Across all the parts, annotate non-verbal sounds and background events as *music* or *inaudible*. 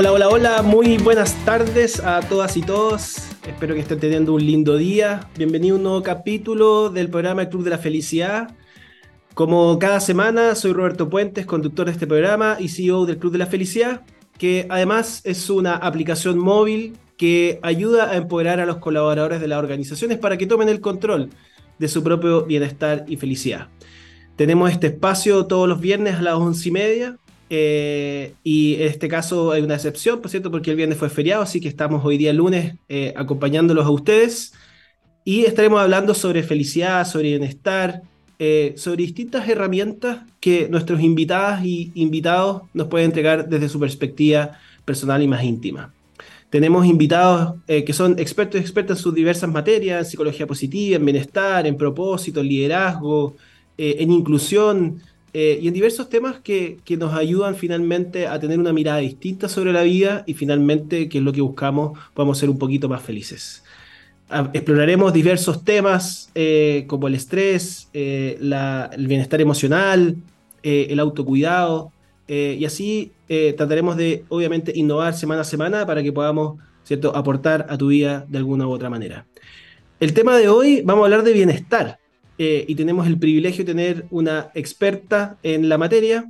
Hola, hola, hola, muy buenas tardes a todas y todos. Espero que estén teniendo un lindo día. Bienvenido a un nuevo capítulo del programa El Club de la Felicidad. Como cada semana, soy Roberto Puentes, conductor de este programa y CEO del Club de la Felicidad, que además es una aplicación móvil que ayuda a empoderar a los colaboradores de las organizaciones para que tomen el control de su propio bienestar y felicidad. Tenemos este espacio todos los viernes a las once y media. Eh, y en este caso hay una excepción, por cierto, porque el viernes fue feriado, así que estamos hoy día lunes eh, acompañándolos a ustedes. Y estaremos hablando sobre felicidad, sobre bienestar, eh, sobre distintas herramientas que nuestros invitadas y invitados nos pueden entregar desde su perspectiva personal y más íntima. Tenemos invitados que son expertos y expertas en sus diversas materias, en psicología positiva, en bienestar, en propósito, en liderazgo, en inclusión, eh, y en diversos temas que, que, nos ayudan finalmente a tener una mirada distinta sobre la vida y finalmente, que es lo que buscamos, podamos ser un poquito más felices. exploraremos diversos temas eh, como el estrés, eh, el bienestar emocional, el autocuidado, y así trataremos de, obviamente, innovar semana a semana para que podamos ¿cierto? aportar a tu vida de alguna u otra manera. El tema de hoy, vamos a hablar de bienestar. Eh, y tenemos el privilegio de tener una experta en la materia.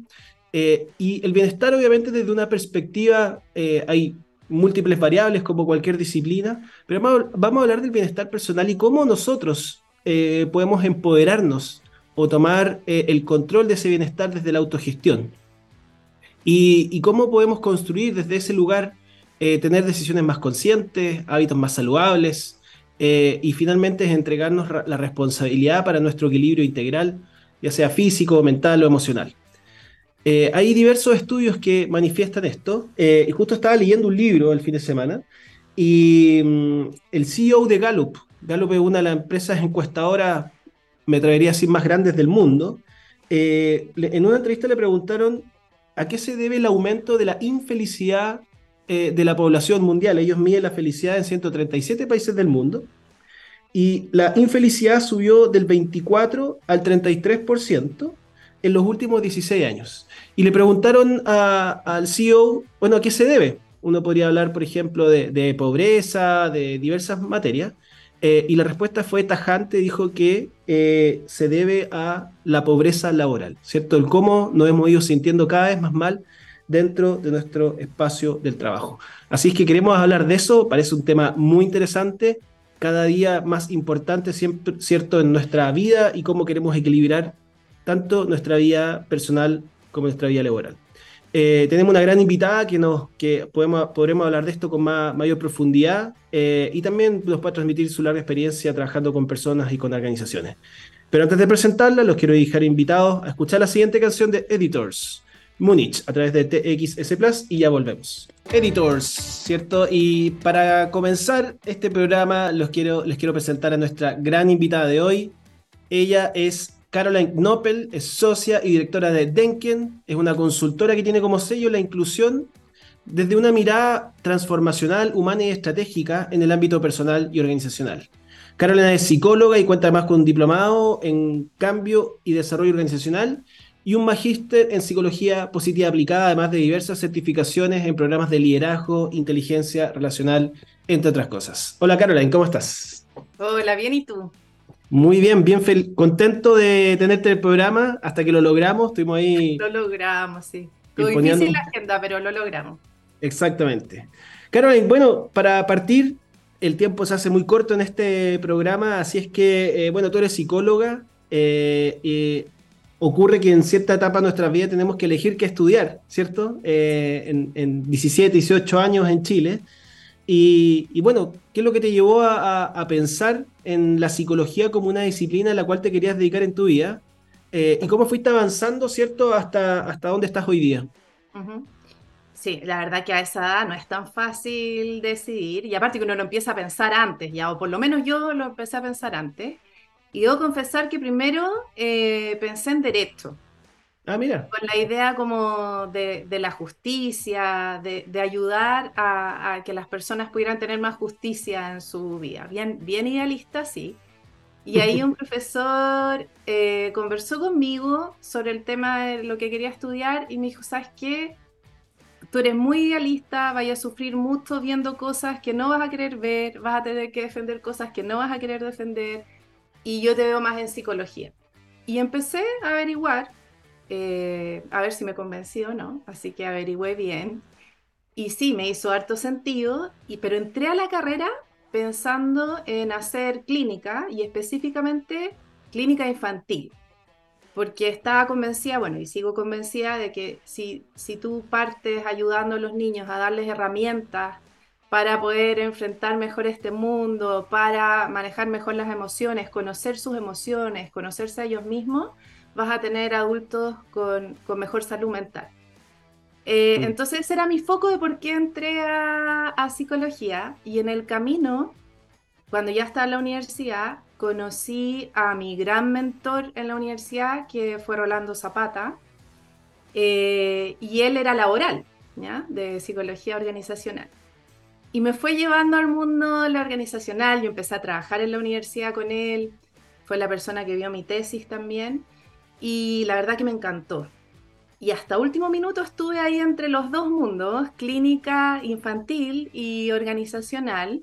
Eh, y el bienestar, obviamente, desde una perspectiva, eh, hay múltiples variables como cualquier disciplina, pero vamos, a hablar del bienestar personal y cómo nosotros podemos empoderarnos o tomar el control de ese bienestar desde la autogestión. Y, y cómo podemos construir desde ese lugar, tener decisiones más conscientes, hábitos más saludables, eh, y finalmente es entregarnos la responsabilidad para nuestro equilibrio integral, ya sea físico, mental o emocional. Eh, hay diversos estudios que manifiestan esto, eh, y justo estaba leyendo un libro el fin de semana, y mm, el CEO de Gallup, Gallup es una de las empresas encuestadoras, me atrevería a decir, más grandes del mundo, en una entrevista le preguntaron a qué se debe el aumento de la infelicidad eh, de la población mundial. Ellos miden la felicidad en 137 países del mundo. Y la infelicidad subió del 24 al 33% en los últimos 16 años. Y le preguntaron al CEO, bueno, ¿a qué se debe? Uno podría hablar, por ejemplo, de, pobreza, de diversas materias. Eh, y la respuesta fue tajante, dijo que eh, se debe a la pobreza laboral, ¿cierto? El cómo nos hemos ido sintiendo cada vez más mal dentro de nuestro espacio del trabajo. Así es que queremos hablar de eso, parece un tema muy interesante, cada día más importante, siempre, ¿cierto?, en nuestra vida y cómo queremos equilibrar tanto nuestra vida personal como nuestra vida laboral. Eh, tenemos una gran invitada que, nos, que podemos, podremos hablar de esto con mayor profundidad eh, y también nos puede transmitir su larga experiencia trabajando con personas y con organizaciones. Pero antes de presentarla, los quiero dejar invitados a escuchar la siguiente canción de Editors. Múnich a través de TXS Plus y ya volvemos. Editors, ¿cierto? Y para comenzar este programa los quiero, les quiero presentar a nuestra gran invitada de hoy. Ella es Caroline Knoppel, es socia y directora de Denken, es una consultora que tiene como sello la inclusión desde una mirada transformacional, humana y estratégica en el ámbito personal y organizacional. Caroline es psicóloga y cuenta además con un diplomado en cambio y desarrollo organizacional y un magíster en psicología positiva aplicada, además de diversas certificaciones en programas de liderazgo, inteligencia relacional, entre otras cosas. Hola Caroline, ¿cómo estás? Hola, bien, ¿y tú? Muy bien, bien contento de tenerte en el programa hasta que lo logramos. Estuvimos ahí. *laughs* Lo logramos, sí. Fue difícil la agenda, pero lo logramos. Exactamente. Caroline, bueno, para partir, el tiempo se hace muy corto en este programa, así es que, eh, bueno, tú eres psicóloga. Eh, ocurre que en cierta etapa de nuestra vida tenemos que elegir qué estudiar, ¿cierto? Eh, en, 17, 18 años en Chile. Y, bueno, ¿qué es lo que te llevó a, pensar en la psicología como una disciplina a la cual te querías dedicar en tu vida? Eh, ¿Y cómo fuiste avanzando, ¿cierto? Hasta, hasta dónde estás hoy día. Sí, la verdad que a esa edad no es tan fácil decidir. Y aparte que uno lo empieza a pensar antes, ya, o por lo menos yo lo empecé a pensar antes. Y debo confesar que primero eh, pensé en derecho. Ah, mira. Con la idea como de, la justicia, de, ayudar a, que las personas pudieran tener más justicia en su vida. Bien, bien idealista, sí. Y ahí *laughs* un profesor eh, conversó conmigo sobre el tema de lo que quería estudiar y me dijo, ¿sabes qué? tú eres muy idealista, vayas a sufrir mucho viendo cosas que no vas a querer ver, vas a tener que defender cosas que no vas a querer defender, y yo te veo más en psicología. Y empecé a averiguar, eh, a ver si me convencí o no, así que averigüé bien. Y sí, me hizo harto sentido, y, pero entré a la carrera pensando en hacer clínica y específicamente clínica infantil porque estaba convencida, bueno, y sigo convencida de que si, si tú partes ayudando a los niños a darles herramientas para poder enfrentar mejor este mundo, para manejar mejor las emociones, conocer sus emociones, conocerse a ellos mismos, vas a tener adultos con, con mejor salud mental. Eh, mm. Entonces ese era mi foco de por qué entré a, a psicología y en el camino, cuando ya estaba en la universidad, conocí a mi gran mentor en la universidad, que fue Rolando Zapata, eh, y él era laboral, ¿ya? de psicología organizacional. Y me fue llevando al mundo organizacional, yo empecé a trabajar en la universidad con él, fue la persona que vio mi tesis también, y la verdad que me encantó. Y hasta último minuto estuve ahí entre los dos mundos, clínica infantil y organizacional.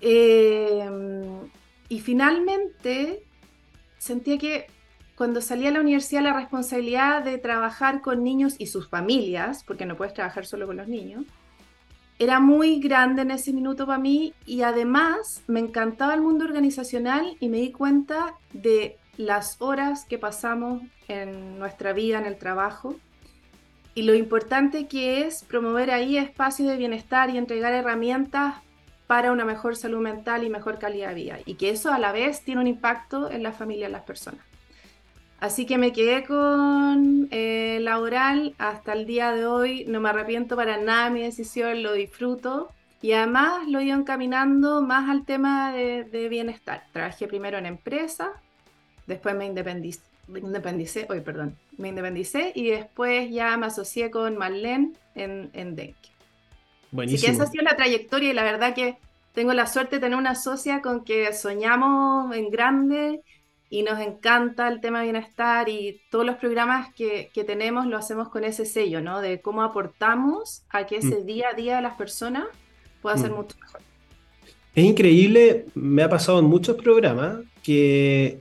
Eh, y finalmente sentía que cuando salí a la universidad la responsabilidad de trabajar con niños y sus familias, porque no puedes trabajar solo con los niños, era muy grande en ese minuto para mí y además me encantaba el mundo organizacional y me di cuenta de las horas que pasamos en nuestra vida, en el trabajo, y lo importante que es promover ahí espacios de bienestar y entregar herramientas para una mejor salud mental y mejor calidad de vida. Y que eso a la vez tiene un impacto en la familia, en las personas. Así que me quedé con eh, laboral hasta el día de hoy. No me arrepiento para nada de mi decisión, lo disfruto. Y además lo he ido encaminando más al tema de, bienestar. Trabajé primero en empresa, después me independicé, independicé, hoy perdón, me independicé y después ya me asocié con Marlene en, en Denke. Así que esa ha sido la trayectoria y la verdad que tengo la suerte de tener una socia con que soñamos en grande y nos encanta el tema de bienestar y todos los programas que, que tenemos lo hacemos con ese sello, ¿no? De cómo aportamos a que ese mm. día a día de las personas pueda ser mm. mucho mejor. Es increíble, me ha pasado en muchos programas que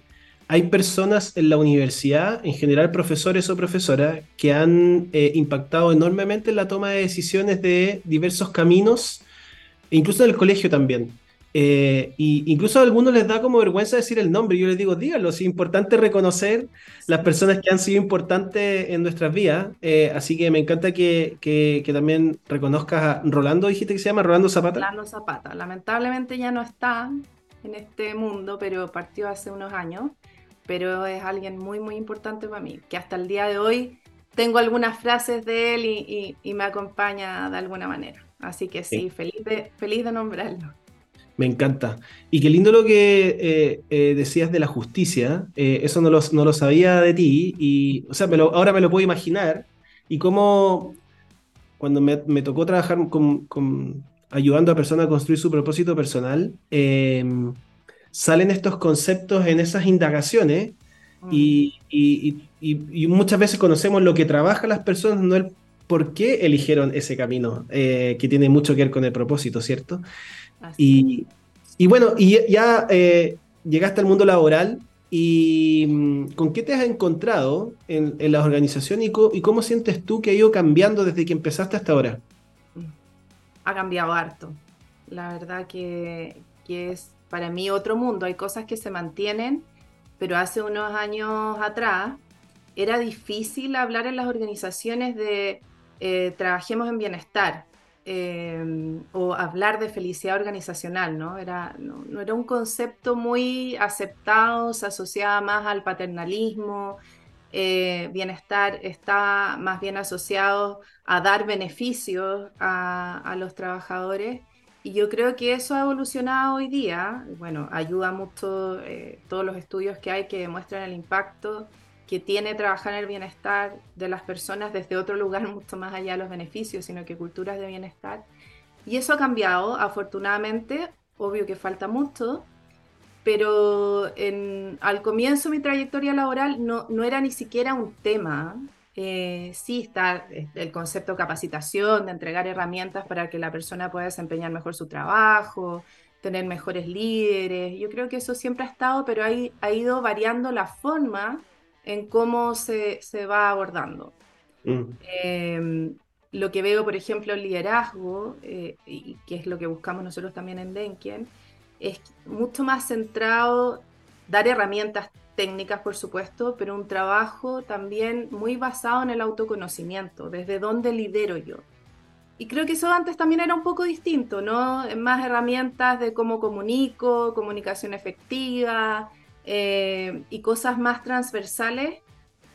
hay personas en la universidad, en general profesores o profesoras, que han eh, impactado enormemente en la toma de decisiones de diversos caminos, incluso en el colegio también. Eh, y incluso a algunos les da como vergüenza decir el nombre. Yo les digo, díganlo, es importante reconocer las personas que han sido importantes en nuestras vidas. Eh, así que me encanta que, que, que, también reconozcas a Rolando, dijiste que se llama Rolando Zapata. Rolando Zapata, lamentablemente ya no está en este mundo, pero partió hace unos años pero es alguien muy, muy importante para mí, que hasta el día de hoy tengo algunas frases de él y, me acompaña de alguna manera. Así que sí, Feliz, de, feliz de nombrarlo. Me encanta. Y qué lindo lo que eh, eh, decías de la justicia. Eh, eso no lo, no lo, sabía de ti. Y, o sea, ahora me lo puedo imaginar. Y cómo cuando me, me tocó trabajar con, con, ayudando a personas a construir su propósito personal, salen estos conceptos en esas indagaciones mm. y, muchas veces conocemos lo que trabajan las personas, no el por qué eligieron ese camino, eh, que tiene mucho que ver con el propósito, ¿cierto? Y, bueno, y ya eh, llegaste al mundo laboral y mm, ¿con qué te has encontrado en, en las organizaciones y, cómo sientes tú que ha ido cambiando desde que empezaste hasta ahora? Ha cambiado harto. La verdad que, que es para mí otro mundo. Hay cosas que se mantienen, pero hace unos años atrás era difícil hablar en las organizaciones de eh, trabajemos en bienestar eh, o hablar de felicidad organizacional, ¿no? Era, no, era un concepto muy aceptado, se asociaba más al paternalismo. Eh, bienestar está más bien asociado a dar beneficios a, a los trabajadores y yo creo que eso ha evolucionado hoy día. Bueno, ayuda mucho eh, todos los estudios que hay que demuestran el impacto que tiene trabajar en el bienestar de las personas desde otro lugar, *laughs* mucho más allá de los beneficios, sino que culturas de bienestar. Y eso ha cambiado, afortunadamente, obvio que falta mucho, pero al comienzo de mi trayectoria laboral no, no era ni siquiera un tema eh, sí está el concepto de capacitación, de entregar herramientas para que la persona pueda desempeñar mejor su trabajo, tener mejores líderes. Yo creo que eso siempre ha estado, pero ha ido variando la forma en cómo se, va abordando. Mm. Em, lo que veo, por ejemplo, el liderazgo, eh, y que es lo que buscamos nosotros también en Denken, es mucho más centrado, dar herramientas técnicas, por supuesto, pero un trabajo también muy basado en el autoconocimiento, desde dónde lidero yo. Y creo que eso antes también era un poco distinto, ¿no? Más herramientas de cómo comunico, comunicación efectiva eh, y cosas más transversales,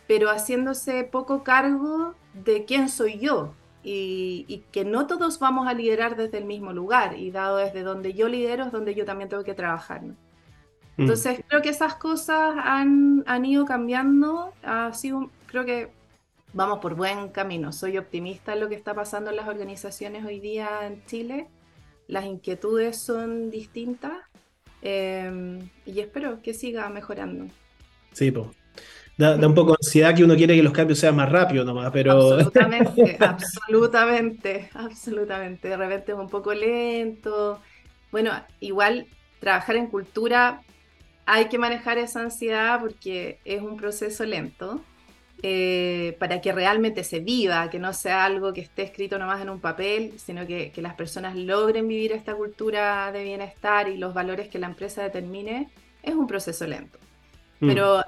pero haciéndose poco cargo de quién soy yo, y, que no todos vamos a liderar desde el mismo lugar y dado desde donde yo lidero es donde yo también tengo que trabajar. ¿no? Mm. Entonces creo que esas cosas han, han ido cambiando, ha sido, creo que vamos por buen camino, soy optimista en lo que está pasando en las organizaciones hoy día en Chile, las inquietudes son distintas em, y espero que siga mejorando. Sí, pues Da, un poco de ansiedad que uno quiere que los cambios sean más rápidos nomás, pero... Absolutamente, *laughs* absolutamente, absolutamente. De repente es un poco lento. Bueno, igual trabajar en cultura hay que manejar esa ansiedad porque es un proceso lento eh, para que realmente se viva, que no sea algo que esté escrito nomás en un papel, sino que, que las personas logren vivir esta cultura de bienestar y los valores que la empresa determine. Es un proceso lento. Mm. Pero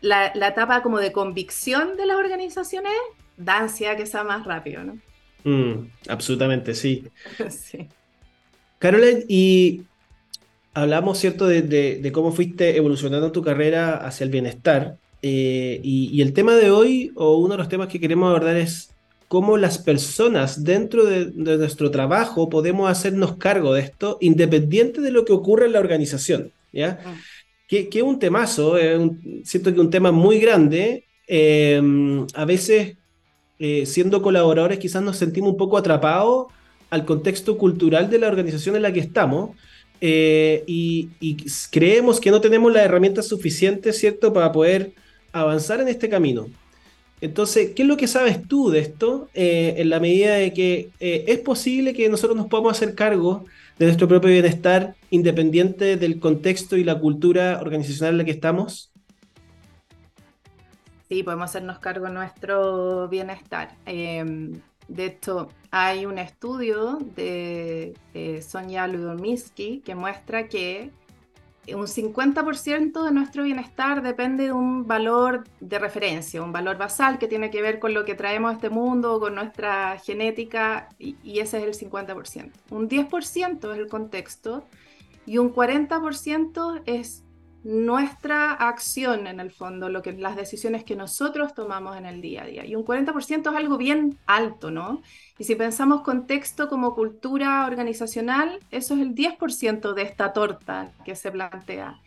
la, etapa como de convicción de las organizaciones da ansiedad que sea más rápido, ¿no? Mm, absolutamente, sí. *laughs* sí. Caroline, y hablamos, ¿cierto?, de, cómo fuiste evolucionando tu carrera hacia el bienestar. Eh, y, el tema de hoy, o uno de los temas que queremos abordar es cómo las personas dentro de, nuestro trabajo podemos hacernos cargo de esto, independiente de lo que ocurra en la organización, ¿ya? Mm que, es un temazo, siento que es un tema muy grande. Eh, a veces, eh, siendo colaboradores, quizás nos sentimos un poco atrapados al contexto cultural de la organización en la que estamos. Eh, y, creemos que no tenemos las herramientas suficientes, ¿cierto?, para poder avanzar en este camino. Entonces, ¿qué es lo que sabes tú de esto en la medida de que es posible que nosotros nos podamos hacer cargo de nuestro propio bienestar independiente del contexto y la cultura organizacional en la que estamos? Sí, podemos hacernos cargo de nuestro bienestar. Em, de hecho, hay un estudio de eh, Sonia Ludomirsky que muestra que un 50% de nuestro bienestar depende de un valor de referencia, un valor basal que tiene que ver con lo que traemos a este mundo, con nuestra genética, y, ese es el 50%. Un 10% es el contexto y un 40% es nuestra acción en el fondo, lo que, las decisiones que nosotros tomamos en el día a día. Y un 40% es algo bien alto, ¿no? Y si pensamos contexto como cultura organizacional, eso es el 10% de esta torta que se plantea.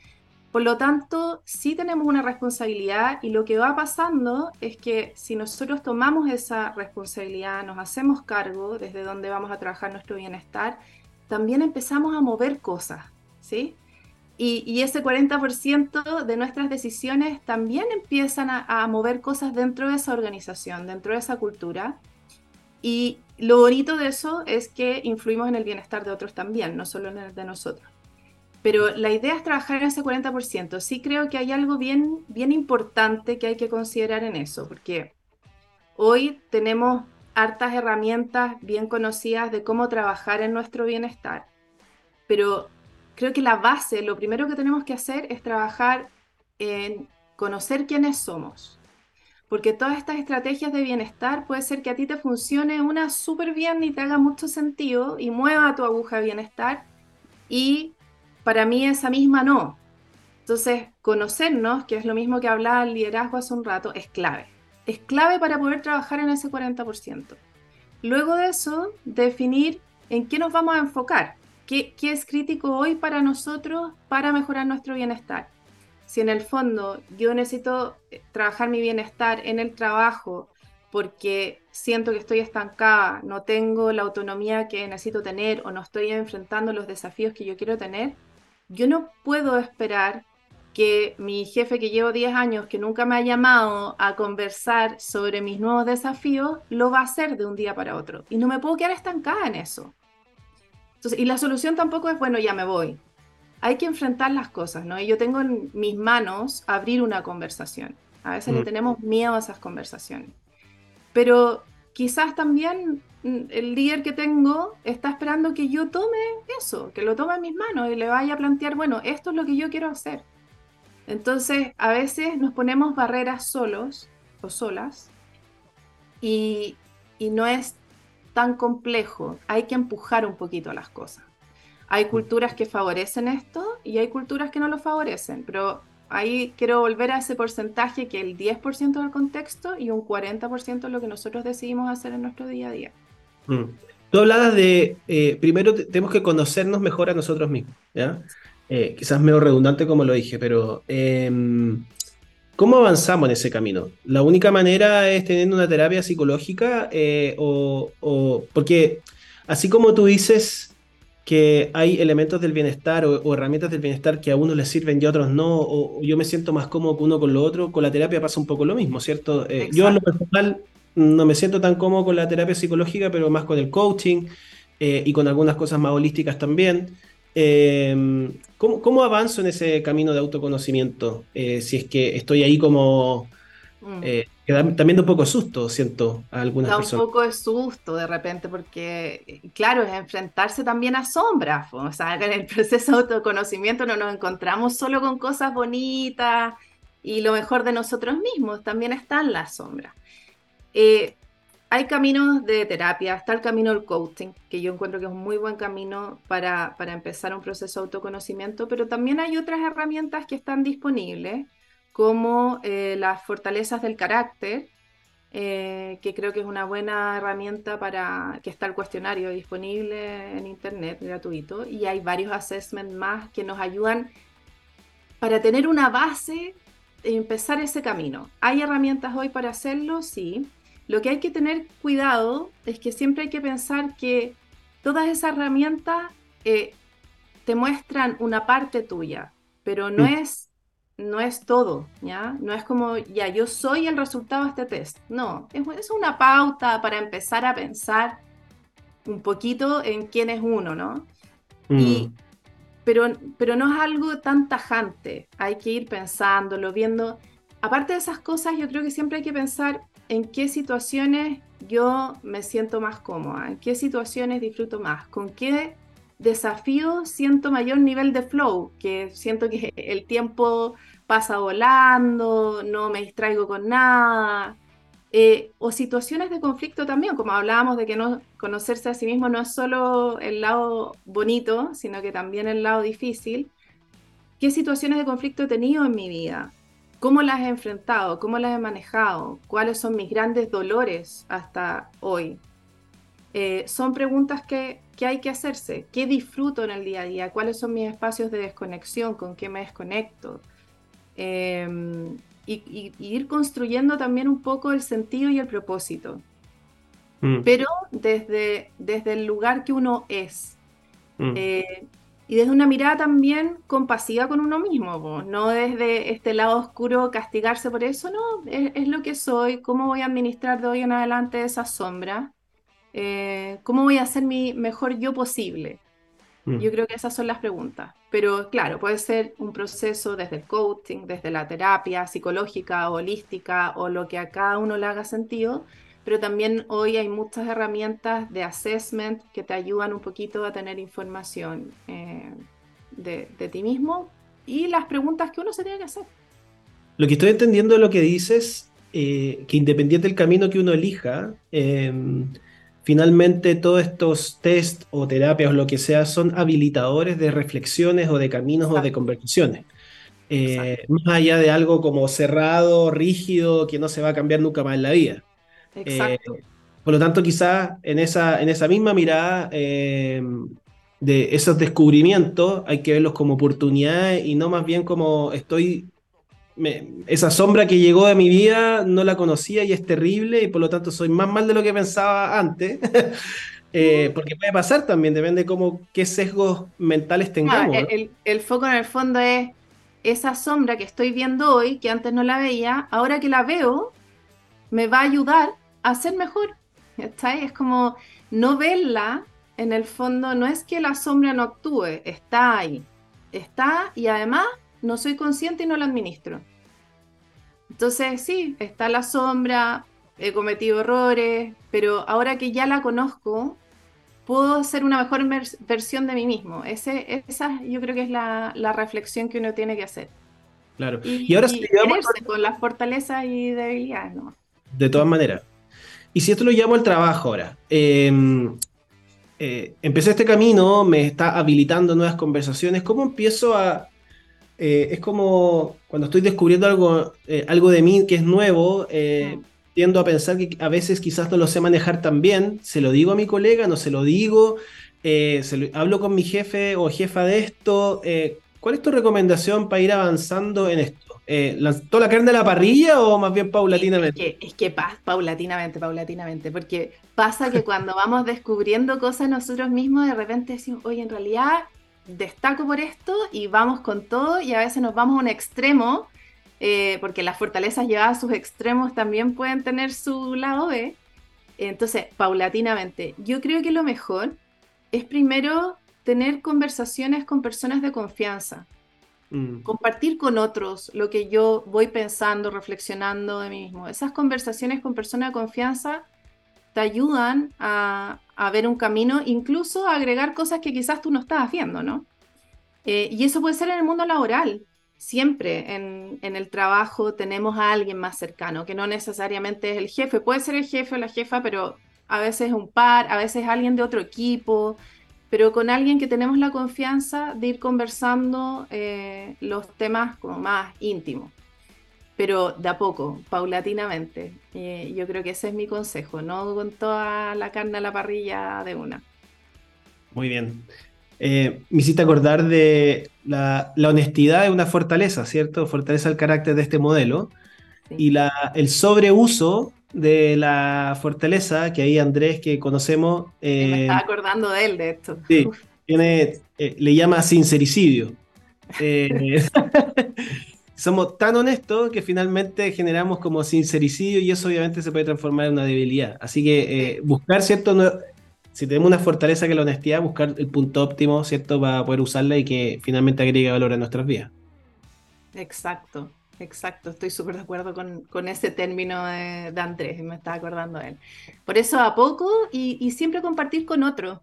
Por lo tanto, sí tenemos una responsabilidad y lo que va pasando es que si nosotros tomamos esa responsabilidad, nos hacemos cargo desde donde vamos a trabajar nuestro bienestar, también empezamos a mover cosas, ¿sí? Y, ese 40% de nuestras decisiones también empiezan a, a mover cosas dentro de esa organización, dentro de esa cultura. Y lo bonito de eso es que influimos en el bienestar de otros también, no solo en el de nosotros. Pero la idea es trabajar en ese 40%. Sí creo que hay algo bien, bien importante que hay que considerar en eso, porque hoy tenemos hartas herramientas bien conocidas de cómo trabajar en nuestro bienestar, pero creo que la base, lo primero que tenemos que hacer es trabajar en conocer quiénes somos, porque todas estas estrategias de bienestar puede ser que a ti te funcione una súper bien y te haga mucho sentido y mueva tu aguja de bienestar y para mí esa misma no. Entonces, conocernos, que es lo mismo que hablaba el liderazgo hace un rato, es clave. Es clave para poder trabajar en ese 40%. Luego de eso, definir en qué nos vamos a enfocar. ¿Qué, es crítico hoy para nosotros para mejorar nuestro bienestar? si en el fondo yo necesito eh, trabajar mi bienestar en el trabajo porque siento que estoy estancada, no tengo la autonomía que necesito tener o no estoy enfrentando los desafíos que yo quiero tener, yo no puedo esperar que mi jefe que llevo 10 años, que nunca me ha llamado a conversar sobre mis nuevos desafíos, lo va a hacer de un día para otro. Y no me puedo quedar estancada en eso. Entonces, y la solución tampoco es, bueno, ya me voy. Hay que enfrentar las cosas, ¿no? Y yo tengo en mis manos abrir una conversación. A veces le mm. tenemos miedo a esas conversaciones. Pero quizás también mm, el líder que tengo está esperando que yo tome eso, que lo tome en mis manos y le vaya a plantear, bueno, esto es lo que yo quiero hacer. Entonces, a veces nos ponemos barreras solos o solas y, no es tan complejo. Hay que empujar un poquito las cosas. Hay culturas que favorecen esto y hay culturas que no lo favorecen, pero ahí quiero volver a ese porcentaje que el 10% del contexto y un 40% es lo que nosotros decidimos hacer en nuestro día a día. Mm. Tú hablabas de, eh, primero tenemos que conocernos mejor a nosotros mismos, ¿ya? Eh, quizás medio redundante como lo dije, pero em, ¿cómo avanzamos en ese camino? ¿La única manera es teniendo una terapia psicológica? Eh, o, porque así como tú dices que hay elementos del bienestar o, herramientas del bienestar que a uno les sirven y a otros no, o, yo me siento más cómodo que uno con lo otro, con la terapia pasa un poco lo mismo, ¿cierto? Eh, yo en lo personal no me siento tan cómodo con la terapia psicológica, pero más con el coaching y con algunas cosas más holísticas también. Em, ¿cómo, avanzo en ese camino de autoconocimiento? Eh, si es que estoy ahí como... Mm. Eh, también da un poco de susto, siento, a algunas personas. Da un poco de susto de repente, porque, claro, es enfrentarse también a sombras. O sea, en el proceso de autoconocimiento no nos encontramos solo con cosas bonitas y lo mejor de nosotros mismos, también están las sombras. Eh, hay caminos de terapia, está el camino del coaching, que yo encuentro que es un muy buen camino para, empezar un proceso de autoconocimiento, pero también hay otras herramientas que están disponibles, como eh, las fortalezas del carácter, eh, que creo que es una buena herramienta para que está el cuestionario disponible en internet gratuito y hay varios assessments más que nos ayudan para tener una base y empezar ese camino. ¿Hay herramientas hoy para hacerlo? Sí. Lo que hay que tener cuidado es que siempre hay que pensar que todas esas herramientas eh, te muestran una parte tuya, pero no, mm. es, no es todo, ¿ya? No es como, ya, yo soy el resultado de este test. No, es, es una pauta para empezar a pensar un poquito en quién es uno, ¿no? Y, mm. pero, pero no es algo tan tajante, hay que ir pensándolo, viendo. Aparte de esas cosas, yo creo que siempre hay que pensar en qué situaciones yo me siento más cómoda, en qué situaciones disfruto más, con qué desafío siento mayor nivel de flow, que siento que el tiempo pasa volando, no me distraigo con nada, eh, o situaciones de conflicto también, como hablábamos de que no conocerse a sí mismo no es solo el lado bonito, sino que también el lado difícil. ¿Qué situaciones de conflicto he tenido en mi vida? ¿Cómo las he enfrentado? ¿Cómo las he manejado? ¿Cuáles son mis grandes dolores hasta hoy? Eh, son preguntas que, hay que hacerse. ¿Qué disfruto en el día a día? ¿Cuáles son mis espacios de desconexión? ¿Con qué me desconecto? Em, y, ir construyendo también un poco el sentido y el propósito. Mm. Pero desde, desde el lugar que uno es. Mm. Eh, y desde una mirada también compasiva con uno mismo, no desde este lado oscuro castigarse por eso, no, es, lo que soy, cómo voy a administrar de hoy en adelante esa sombra, eh, cómo voy a hacer mi mejor yo posible. Mm. Yo creo que esas son las preguntas. Pero claro, puede ser un proceso desde el coaching, desde la terapia psicológica, holística o lo que a cada uno le haga sentido, pero también hoy hay muchas herramientas de assessment que te ayudan un poquito a tener información eh, de, ti mismo y las preguntas que uno se tiene que hacer. Lo que estoy entendiendo de lo que dices, eh, que independiente del camino que uno elija, em, finalmente todos estos test o terapias o lo que sea son habilitadores de reflexiones o de caminos o de conversaciones. Eh, más allá de algo como cerrado, rígido, que no se va a cambiar nunca más en la vida. Exacto. Eh, por lo tanto, quizás en esa, en esa misma mirada eh, de esos descubrimientos hay que verlos como oportunidades y no más bien como estoy esa sombra que llegó a mi vida no la conocía y es terrible y por lo tanto soy más mal de lo que pensaba antes. *laughs* Eh, porque puede pasar también, depende de cómo, qué sesgos mentales tengamos. el, foco en el fondo es esa sombra que estoy viendo hoy, que antes no la veía, ahora que la veo, me va a ayudar a ser mejor. ¿Está? Es como no verla, en el fondo, no es que la sombra no actúe, está ahí. Está y además no soy consciente y no la administro. Entonces, sí, está la sombra, he cometido errores, pero ahora que ya la conozco, puedo ser una mejor versión de mí mismo. Ese, esa yo creo que es la, reflexión que uno tiene que hacer. Claro. Y, ahora y con las fortalezas y debilidades, ¿no? De todas maneras. Y si esto lo llamo al trabajo ahora, em, eh, empecé este camino, me está habilitando nuevas conversaciones, ¿cómo empiezo a... Eh, es como cuando estoy descubriendo algo, eh, algo de mí que es nuevo, tiendo a pensar que a veces quizás no lo sé manejar tan bien, se lo digo a mi colega, no se lo digo, hablo con mi jefe o jefa de esto, ¿cuál es tu recomendación para ir avanzando en esto? Eh, ¿toda la carne de la parrilla o más bien paulatinamente? Es que, paulatinamente, paulatinamente, porque pasa que cuando vamos descubriendo cosas nosotros mismos, de repente decimos, oye, en realidad destaco por esto y vamos con todo y a veces nos vamos a un extremo, eh, porque las fortalezas llevadas a sus extremos también pueden tener su lado B. Entonces, paulatinamente, yo creo que lo mejor es primero tener conversaciones con personas de confianza. Mm. Compartir con otros lo que yo voy pensando, reflexionando de mí mismo. Esas conversaciones con personas de confianza te ayudan a, ver un camino, incluso a agregar cosas que quizás tú no estabas viendo, ¿no? Eh, y eso puede ser en el mundo laboral. Siempre en, en, el trabajo tenemos a alguien más cercano, que no necesariamente es el jefe. Puede ser el jefe o la jefa, pero a veces es un par, a veces es alguien de otro equipo, pero con alguien que tenemos la confianza de ir conversando eh, los temas como más íntimos, pero de a poco, paulatinamente. yo creo que ese es mi consejo, no con toda la carne a la parrilla de una. Muy bien. Eh, me hiciste acordar de la, honestidad es una fortaleza, ¿cierto? Fortaleza el carácter de este modelo. Y la, el sobreuso de la fortaleza, que ahí Andrés, que conocemos... me eh, estaba acordando de él, de esto. Sí, tiene, eh, le llama sincericidio. Eh, *laughs* somos tan honestos que finalmente generamos como sincericidio y eso obviamente se puede transformar en una debilidad. Así que buscar, ¿cierto? si tenemos una fortaleza que la honestidad, buscar el punto óptimo, ¿cierto? Para poder usarla y que finalmente agregue valor a nuestras vidas. Exacto. Exacto, estoy súper de acuerdo con, ese término de, Andrés, me estaba acordando de él. Por eso a poco y, siempre compartir con otro.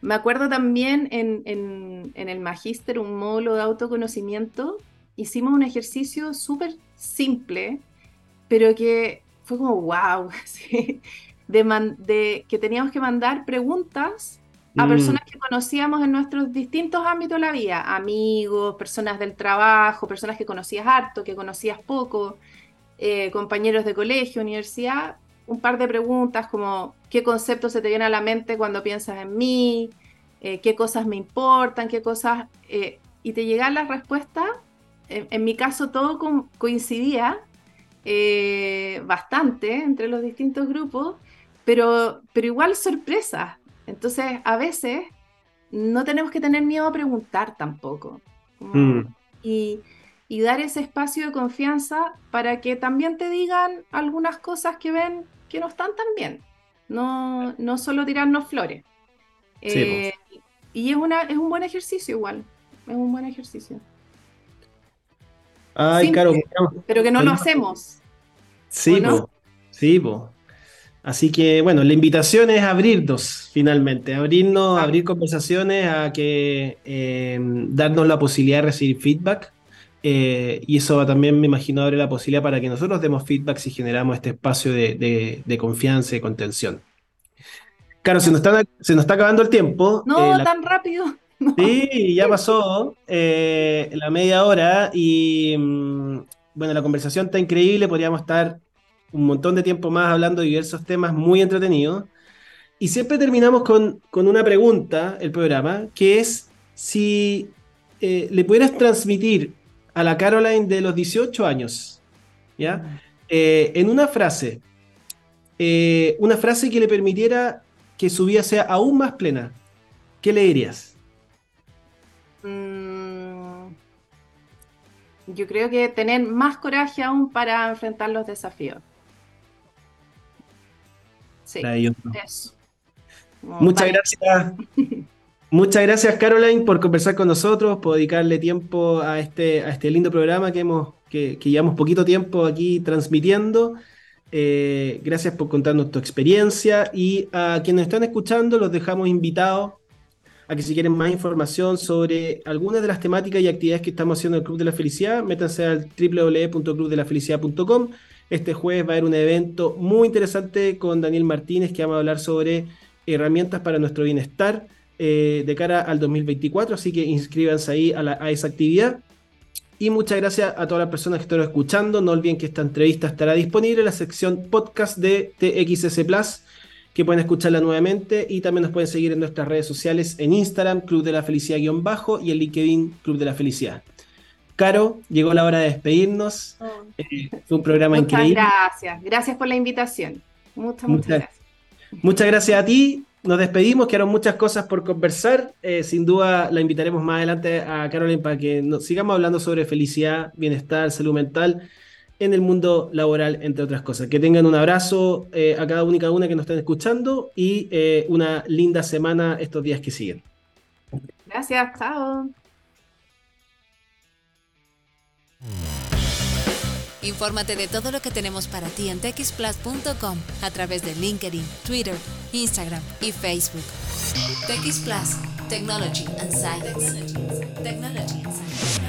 Me acuerdo también en, el Magíster, un módulo de autoconocimiento, hicimos un ejercicio súper simple, pero que fue como wow, *laughs* de, de que teníamos que mandar preguntas a mm. personas que conocíamos en nuestros distintos ámbitos de la vida, amigos, personas del trabajo, personas que conocías harto, que conocías poco, eh, compañeros de colegio, universidad, un par de preguntas como qué conceptos se te vienen a la mente cuando piensas en mí, eh, qué cosas me importan, qué cosas... Eh, y te llegan las respuestas, en, mi caso todo coincidía bastante entre los distintos grupos, pero, pero igual sorpresas entonces, a veces no tenemos que tener miedo a preguntar tampoco. Mm. Y, dar ese espacio de confianza para que también te digan algunas cosas que ven que no están tan bien. No, no solo tirarnos flores. Eh, y es, una, es un buen ejercicio igual. Es un buen ejercicio. Ay, claro. Pero que no lo hacemos. Sí, no? sí, Así que, bueno, la invitación es abrirnos finalmente, abrirnos, ah. abrir conversaciones, a que eh, darnos la posibilidad de recibir feedback. Eh, y eso también me imagino abre la posibilidad para que nosotros demos feedback si generamos este espacio de, confianza y contención. Claro, se nos, está, se nos está acabando el tiempo. No, eh, tan rápido. *laughs* Sí, ya pasó la media hora y mm, bueno, la conversación está increíble, podríamos estar un montón de tiempo más hablando de diversos temas muy entretenidos. Y siempre terminamos con, una pregunta, el programa, que es si eh, le pudieras transmitir a la Caroline de los 18 años, ¿ya? Eh, en una frase, eh, una frase que le permitiera que su vida sea aún más plena, ¿qué le dirías? Mm, yo creo que tener más coraje aún para enfrentar los desafíos. Sí. Muchas gracias. *laughs* Muchas gracias, Caroline, por conversar con nosotros, por dedicarle tiempo a este, a este lindo programa que, hemos, que, llevamos poquito tiempo aquí transmitiendo. Eh, gracias por contarnos tu experiencia y a quienes están escuchando los dejamos invitados a que si quieren más información sobre algunas de las temáticas y actividades que estamos haciendo en el Club de la Felicidad, métanse al www.clubdelafelicidad.com. Este jueves va a haber un evento muy interesante con Daniel Martínez que vamos a hablar sobre herramientas para nuestro bienestar eh, de cara al 2024, así que inscríbanse ahí a, esa actividad. Y muchas gracias a todas las personas que están escuchando. No olviden que esta entrevista estará disponible en la sección podcast de TXS Plus, que pueden escucharla nuevamente. Y también nos pueden seguir en nuestras redes sociales en Instagram, Club de la Felicidad-bajo, y en LinkedIn, Club de la Felicidad. Caro, llegó la hora de despedirnos. Oh. Eh, *laughs* fue un programa increíble. Gracias, gracias por la invitación. Muchas, muchas gracias. Muchas gracias a ti nos despedimos, quedaron muchas cosas por conversar. Eh, sin duda la invitaremos más adelante a Carolyn para que nos sigamos hablando sobre felicidad, bienestar, salud mental en el mundo laboral, entre otras cosas. Que tengan un abrazo eh, a cada única una que nos estén escuchando y eh, una linda semana estos días que siguen. Gracias, chao. Infórmate de todo lo que tenemos para ti en texplus.com a través de LinkedIn, Twitter, Instagram y Facebook. TX Technology and Science. Technology and Science.